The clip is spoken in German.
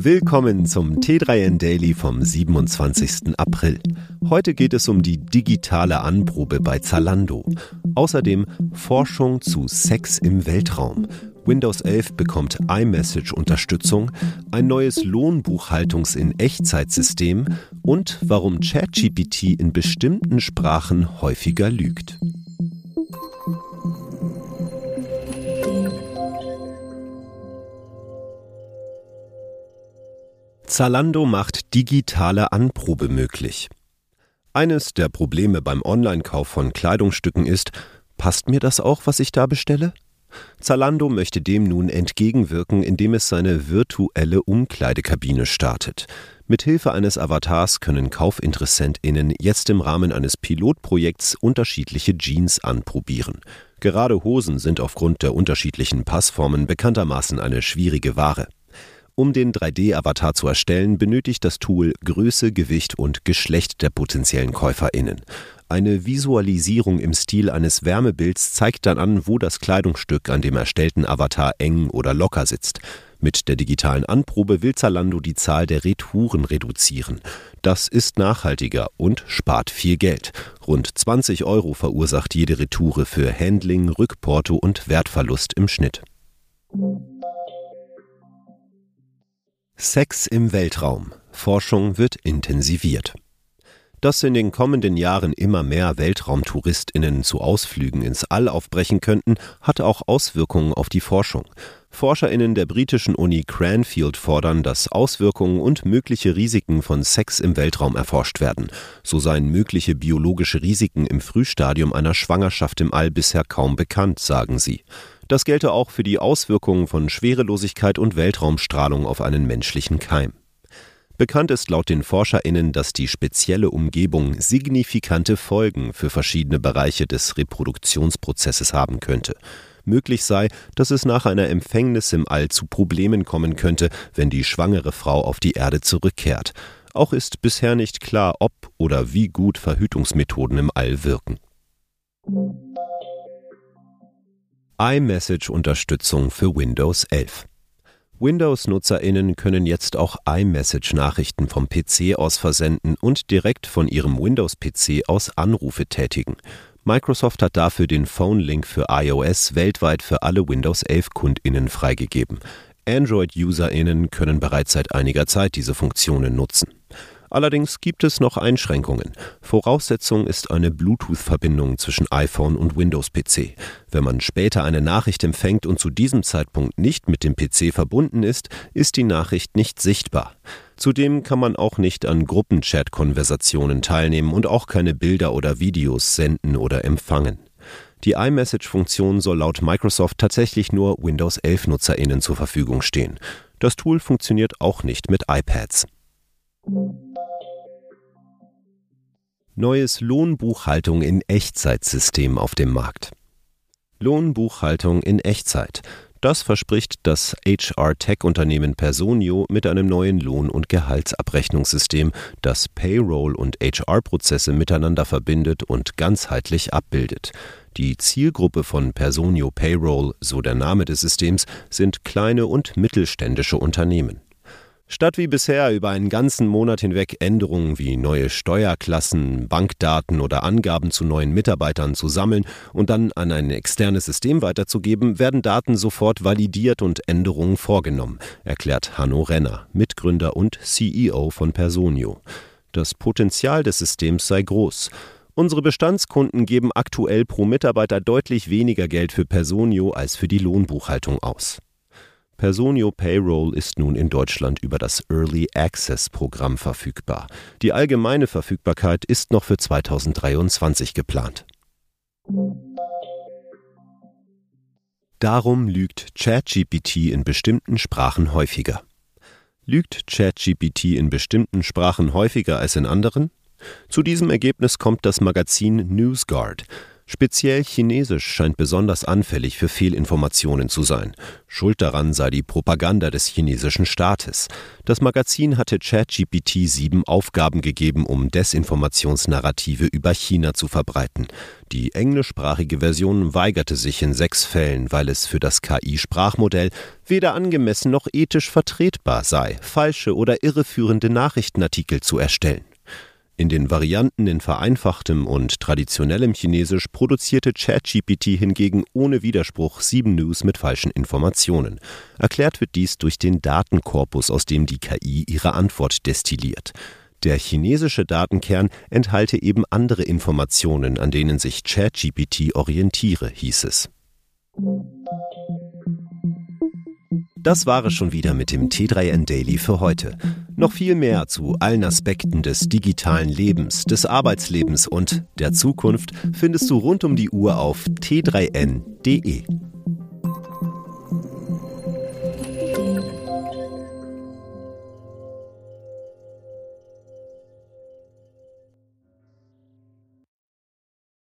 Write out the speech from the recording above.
Willkommen zum T3N Daily vom 27. April. Heute geht es um die digitale Anprobe bei Zalando. Außerdem Forschung zu Sex im Weltraum. Windows 11 bekommt iMessage-Unterstützung, ein neues Lohnbuchhaltungs- in Echtzeitsystem und warum ChatGPT in bestimmten Sprachen häufiger lügt. Zalando macht digitale Anprobe möglich. Eines der Probleme beim Online-Kauf von Kleidungsstücken ist, passt mir das auch, was ich da bestelle? Zalando möchte dem nun entgegenwirken, indem es seine virtuelle Umkleidekabine startet. Mit Hilfe eines Avatars können KaufinteressentInnen jetzt im Rahmen eines Pilotprojekts unterschiedliche Jeans anprobieren. Gerade Hosen sind aufgrund der unterschiedlichen Passformen bekanntermaßen eine schwierige Ware. Um den 3D-Avatar zu erstellen, benötigt das Tool Größe, Gewicht und Geschlecht der potenziellen KäuferInnen. Eine Visualisierung im Stil eines Wärmebilds zeigt dann an, wo das Kleidungsstück an dem erstellten Avatar eng oder locker sitzt. Mit der digitalen Anprobe will Zalando die Zahl der Retouren reduzieren. Das ist nachhaltiger und spart viel Geld. Rund 20 Euro verursacht jede Retoure für Handling, Rückporto und Wertverlust im Schnitt. Sex im Weltraum. Forschung wird intensiviert. Dass in den kommenden Jahren immer mehr Weltraumtouristinnen zu Ausflügen ins All aufbrechen könnten, hat auch Auswirkungen auf die Forschung. Forscherinnen der britischen Uni Cranfield fordern, dass Auswirkungen und mögliche Risiken von Sex im Weltraum erforscht werden. So seien mögliche biologische Risiken im Frühstadium einer Schwangerschaft im All bisher kaum bekannt, sagen sie. Das gelte auch für die Auswirkungen von Schwerelosigkeit und Weltraumstrahlung auf einen menschlichen Keim. Bekannt ist laut den ForscherInnen, dass die spezielle Umgebung signifikante Folgen für verschiedene Bereiche des Reproduktionsprozesses haben könnte. Möglich sei, dass es nach einer Empfängnis im All zu Problemen kommen könnte, wenn die schwangere Frau auf die Erde zurückkehrt. Auch ist bisher nicht klar, ob oder wie gut Verhütungsmethoden im All wirken iMessage-Unterstützung für Windows 11. Windows-NutzerInnen können jetzt auch iMessage-Nachrichten vom PC aus versenden und direkt von ihrem Windows-PC aus Anrufe tätigen. Microsoft hat dafür den Phone-Link für iOS weltweit für alle Windows 11 KundInnen freigegeben. Android-UserInnen können bereits seit einiger Zeit diese Funktionen nutzen. Allerdings gibt es noch Einschränkungen. Voraussetzung ist eine Bluetooth-Verbindung zwischen iPhone und Windows-PC. Wenn man später eine Nachricht empfängt und zu diesem Zeitpunkt nicht mit dem PC verbunden ist, ist die Nachricht nicht sichtbar. Zudem kann man auch nicht an Gruppenchat-Konversationen teilnehmen und auch keine Bilder oder Videos senden oder empfangen. Die iMessage-Funktion soll laut Microsoft tatsächlich nur Windows 11-NutzerInnen zur Verfügung stehen. Das Tool funktioniert auch nicht mit iPads. Neues Lohnbuchhaltung in Echtzeitsystem auf dem Markt. Lohnbuchhaltung in Echtzeit. Das verspricht das HR-Tech-Unternehmen Personio mit einem neuen Lohn- und Gehaltsabrechnungssystem, das Payroll- und HR-Prozesse miteinander verbindet und ganzheitlich abbildet. Die Zielgruppe von Personio Payroll, so der Name des Systems, sind kleine und mittelständische Unternehmen. Statt wie bisher über einen ganzen Monat hinweg Änderungen wie neue Steuerklassen, Bankdaten oder Angaben zu neuen Mitarbeitern zu sammeln und dann an ein externes System weiterzugeben, werden Daten sofort validiert und Änderungen vorgenommen, erklärt Hanno Renner, Mitgründer und CEO von Personio. Das Potenzial des Systems sei groß. Unsere Bestandskunden geben aktuell pro Mitarbeiter deutlich weniger Geld für Personio als für die Lohnbuchhaltung aus. Personio Payroll ist nun in Deutschland über das Early Access Programm verfügbar. Die allgemeine Verfügbarkeit ist noch für 2023 geplant. Darum lügt ChatGPT in bestimmten Sprachen häufiger. Lügt ChatGPT in bestimmten Sprachen häufiger als in anderen? Zu diesem Ergebnis kommt das Magazin NewsGuard. Speziell Chinesisch scheint besonders anfällig für Fehlinformationen zu sein. Schuld daran sei die Propaganda des chinesischen Staates. Das Magazin hatte ChatGPT sieben Aufgaben gegeben, um Desinformationsnarrative über China zu verbreiten. Die englischsprachige Version weigerte sich in sechs Fällen, weil es für das KI-Sprachmodell weder angemessen noch ethisch vertretbar sei, falsche oder irreführende Nachrichtenartikel zu erstellen. In den Varianten in vereinfachtem und traditionellem Chinesisch produzierte ChatGPT hingegen ohne Widerspruch sieben News mit falschen Informationen. Erklärt wird dies durch den Datenkorpus, aus dem die KI ihre Antwort destilliert. Der chinesische Datenkern enthalte eben andere Informationen, an denen sich ChatGPT orientiere, hieß es. Das war es schon wieder mit dem T3N Daily für heute. Noch viel mehr zu allen Aspekten des digitalen Lebens, des Arbeitslebens und der Zukunft findest du rund um die Uhr auf t3n.de.